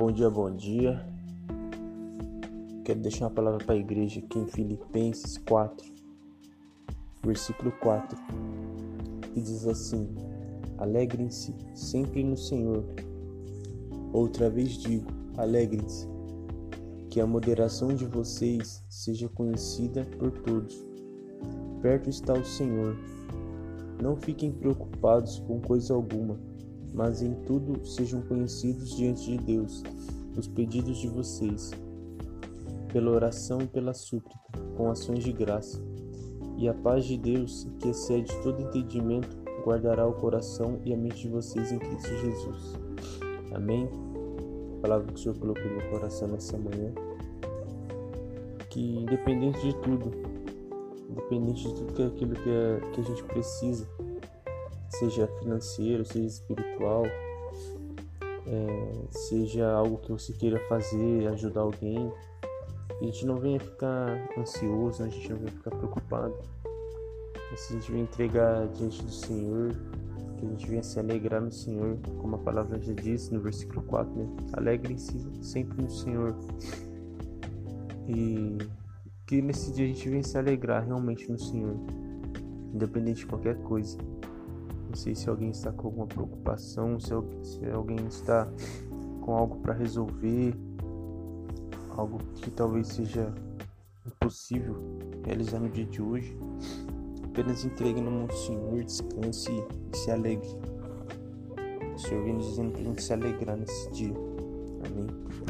Bom dia, bom dia. Quero deixar uma palavra para a igreja aqui em Filipenses 4, versículo 4, que diz assim: Alegrem-se sempre no Senhor. Outra vez digo: alegrem-se. Que a moderação de vocês seja conhecida por todos. Perto está o Senhor. Não fiquem preocupados com coisa alguma mas em tudo sejam conhecidos diante de Deus os pedidos de vocês, pela oração e pela súplica, com ações de graça. E a paz de Deus, que excede todo entendimento, guardará o coração e a mente de vocês em Cristo Jesus. Amém? A palavra que o Senhor colocou no meu coração nessa manhã. Que independente de tudo, independente de tudo que é aquilo que, é, que a gente precisa, seja financeiro, seja espiritual, é, seja algo que você queira fazer, ajudar alguém. A gente não venha ficar ansioso, a gente não venha ficar preocupado. A gente venha entregar diante do Senhor, que a gente venha se alegrar no Senhor, como a palavra já diz no versículo 4, né? Alegrem-se sempre no Senhor. E que nesse dia a gente venha se alegrar realmente no Senhor, independente de qualquer coisa. Não sei se alguém está com alguma preocupação, se, alguém está com algo para resolver, algo que talvez seja impossível realizar no dia de hoje. Apenas entregue no mão Senhor, descanse e se alegre. O Senhor vem dizendo para a gente se alegrar nesse dia. Amém.